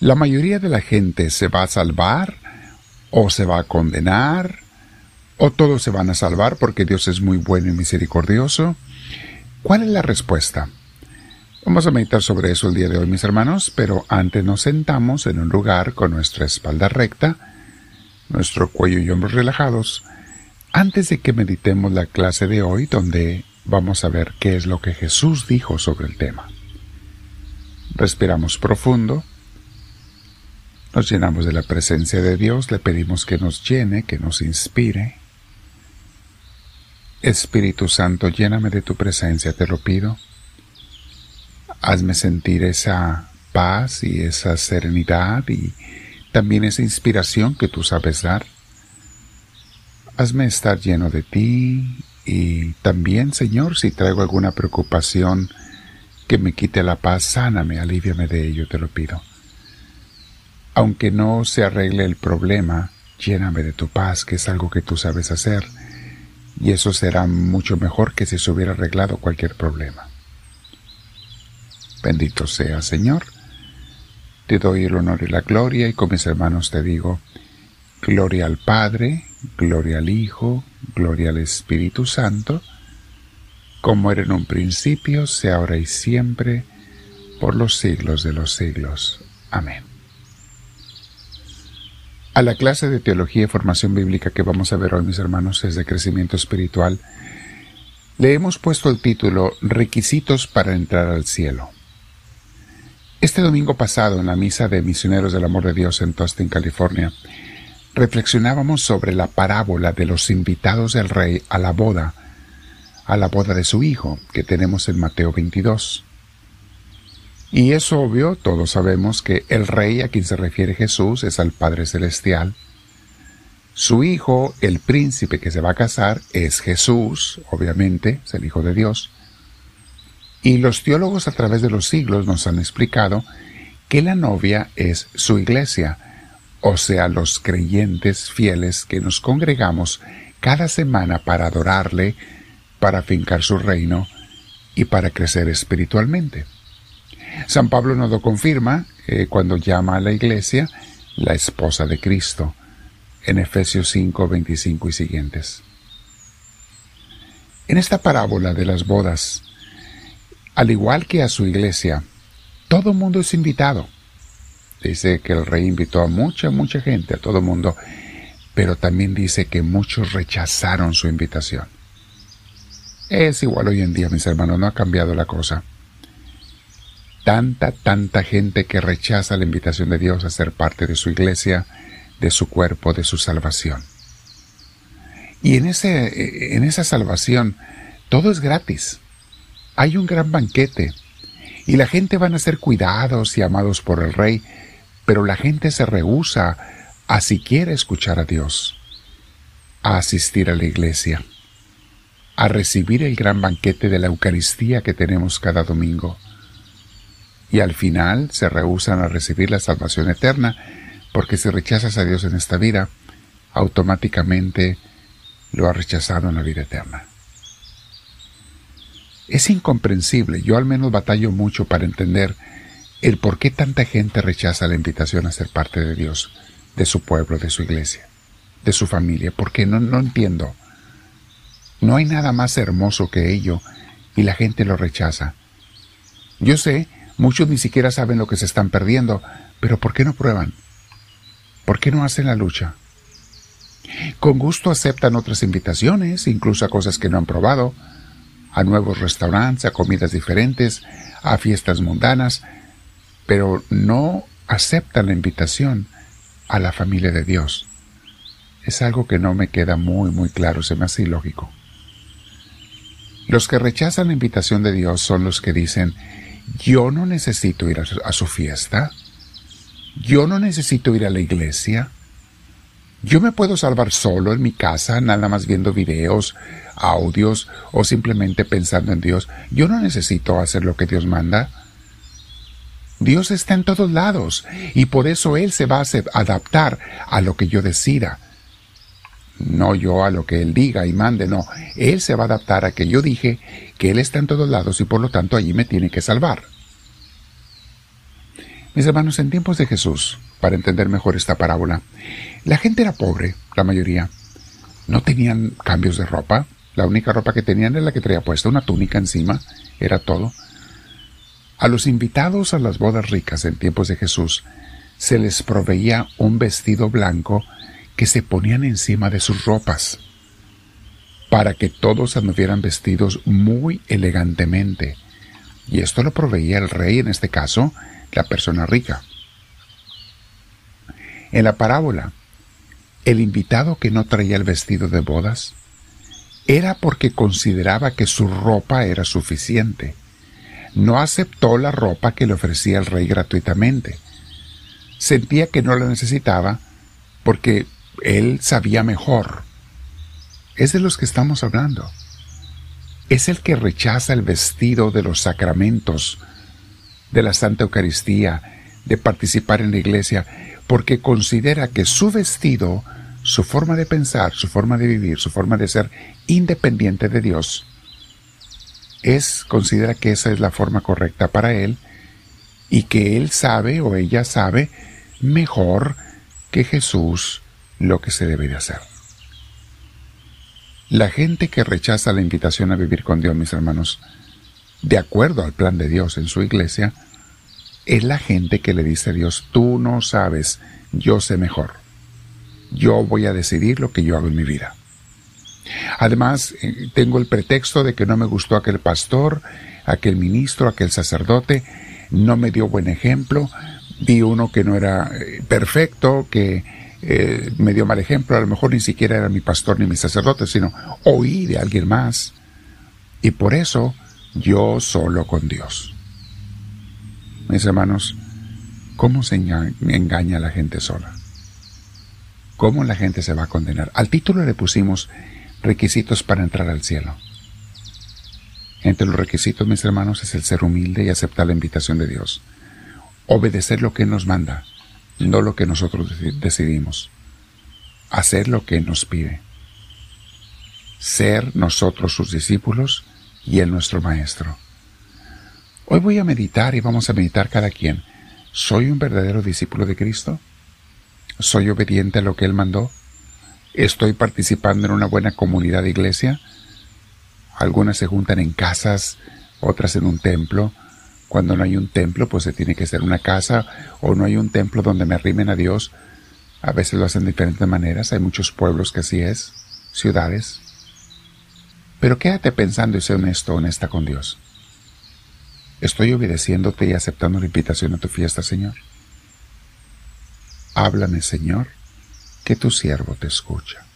¿La mayoría de la gente se va a salvar o se va a condenar? ¿O todos se van a salvar porque Dios es muy bueno y misericordioso? ¿Cuál es la respuesta? Vamos a meditar sobre eso el día de hoy, mis hermanos, pero antes nos sentamos en un lugar con nuestra espalda recta, nuestro cuello y hombros relajados, antes de que meditemos la clase de hoy, donde vamos a ver qué es lo que Jesús dijo sobre el tema. Respiramos profundo, nos llenamos de la presencia de Dios, le pedimos que nos llene, que nos inspire. Espíritu Santo, lléname de tu presencia, te lo pido hazme sentir esa paz y esa serenidad y también esa inspiración que tú sabes dar. Hazme estar lleno de ti y también, Señor, si traigo alguna preocupación que me quite la paz, sáname, alíviame de ello, te lo pido. Aunque no se arregle el problema, lléname de tu paz, que es algo que tú sabes hacer, y eso será mucho mejor que si se hubiera arreglado cualquier problema. Bendito sea, Señor. Te doy el honor y la gloria y con mis hermanos te digo, gloria al Padre, gloria al Hijo, gloria al Espíritu Santo, como era en un principio, sea ahora y siempre, por los siglos de los siglos. Amén. A la clase de teología y formación bíblica que vamos a ver hoy, mis hermanos, es de crecimiento espiritual. Le hemos puesto el título Requisitos para entrar al cielo. Este domingo pasado, en la misa de Misioneros del Amor de Dios en Tustin, California, reflexionábamos sobre la parábola de los invitados del rey a la boda, a la boda de su hijo, que tenemos en Mateo 22. Y es obvio, todos sabemos que el rey a quien se refiere Jesús es al Padre Celestial. Su hijo, el príncipe que se va a casar, es Jesús, obviamente, es el Hijo de Dios. Y los teólogos a través de los siglos nos han explicado que la novia es su iglesia, o sea, los creyentes fieles que nos congregamos cada semana para adorarle, para fincar su reino y para crecer espiritualmente. San Pablo nos lo confirma eh, cuando llama a la iglesia la esposa de Cristo, en Efesios 5, 25 y siguientes. En esta parábola de las bodas, al igual que a su iglesia, todo mundo es invitado. Dice que el rey invitó a mucha, mucha gente, a todo mundo, pero también dice que muchos rechazaron su invitación. Es igual hoy en día, mis hermanos, no ha cambiado la cosa. Tanta, tanta gente que rechaza la invitación de Dios a ser parte de su iglesia, de su cuerpo, de su salvación. Y en, ese, en esa salvación todo es gratis hay un gran banquete y la gente van a ser cuidados y amados por el rey, pero la gente se rehúsa a siquiera escuchar a Dios, a asistir a la iglesia, a recibir el gran banquete de la Eucaristía que tenemos cada domingo. Y al final se rehusan a recibir la salvación eterna, porque si rechazas a Dios en esta vida, automáticamente lo has rechazado en la vida eterna. Es incomprensible, yo al menos batallo mucho para entender el por qué tanta gente rechaza la invitación a ser parte de Dios, de su pueblo, de su iglesia, de su familia, porque no, no entiendo. No hay nada más hermoso que ello y la gente lo rechaza. Yo sé, muchos ni siquiera saben lo que se están perdiendo, pero ¿por qué no prueban? ¿Por qué no hacen la lucha? Con gusto aceptan otras invitaciones, incluso a cosas que no han probado, a nuevos restaurantes, a comidas diferentes, a fiestas mundanas, pero no aceptan la invitación a la familia de Dios. Es algo que no me queda muy, muy claro, se me hace ilógico. Los que rechazan la invitación de Dios son los que dicen, yo no necesito ir a su, fiesta, yo no necesito ir a la iglesia, yo me puedo salvar solo en mi casa, nada más viendo videos, audios o simplemente pensando en Dios. Yo no necesito hacer lo que Dios manda. Dios está en todos lados y por eso Él se va a adaptar a lo que yo decida. No yo a lo que Él diga y mande, no. Él se va a adaptar a que yo dije que Él está en todos lados y por lo tanto allí me tiene que salvar. Mis hermanos, en tiempos de Jesús, para entender mejor esta parábola, la gente era pobre, la mayoría. No tenían cambios de ropa. La única ropa que tenían era la que traía puesta, una túnica encima, era todo. A los invitados a las bodas ricas en tiempos de Jesús se les proveía un vestido blanco que se ponían encima de sus ropas, para que todos anduvieran vestidos muy elegantemente. Y esto lo proveía el rey, en este caso, la persona rica. En la parábola, el invitado que no traía el vestido de bodas era porque consideraba que su ropa era suficiente. No aceptó la ropa que le ofrecía el rey gratuitamente. Sentía que no la necesitaba porque él sabía mejor. Es de los que estamos hablando. Es el que rechaza el vestido de los sacramentos, de la Santa Eucaristía, de participar en la iglesia, porque considera que su vestido, su forma de pensar, su forma de vivir, su forma de ser independiente de Dios, es, considera que esa es la forma correcta para él y que él sabe o ella sabe mejor que Jesús lo que se debe de hacer. La gente que rechaza la invitación a vivir con Dios, mis hermanos, de acuerdo al plan de Dios en su iglesia, es la gente que le dice a Dios, tú no sabes, yo sé mejor. Yo voy a decidir lo que yo hago en mi vida. Además, eh, tengo el pretexto de que no me gustó aquel pastor, aquel ministro, aquel sacerdote, no me dio buen ejemplo, vi uno que no era eh, perfecto, que eh, me dio mal ejemplo, a lo mejor ni siquiera era mi pastor ni mi sacerdote, sino oí de alguien más. Y por eso yo solo con Dios. Mis hermanos, ¿cómo se engaña, la gente sola? ¿Cómo la gente se va a condenar? Al título le pusimos requisitos para entrar al cielo. Entre los requisitos, mis hermanos, es el ser humilde y aceptar la invitación de Dios. Obedecer lo que nos manda, no lo que nosotros decidimos. Hacer lo que nos pide. Ser nosotros sus discípulos y Él nuestro Maestro. Hoy voy a meditar y vamos a meditar cada quien. ¿Soy un verdadero discípulo de Cristo? ¿Soy obediente a lo que Él mandó? ¿Estoy participando en una buena comunidad de iglesia? Algunas se juntan en casas, otras en un templo. Cuando no hay un templo, pues se tiene que ser una casa o no hay un templo donde me arrimen a Dios. A veces lo hacen de diferentes maneras. Hay muchos pueblos que así es, ciudades. Pero quédate pensando y sé honesto, honesta con Dios. ¿Estoy obedeciéndote y aceptando la invitación a tu fiesta, Señor? Háblame, Señor, que tu siervo te escucha.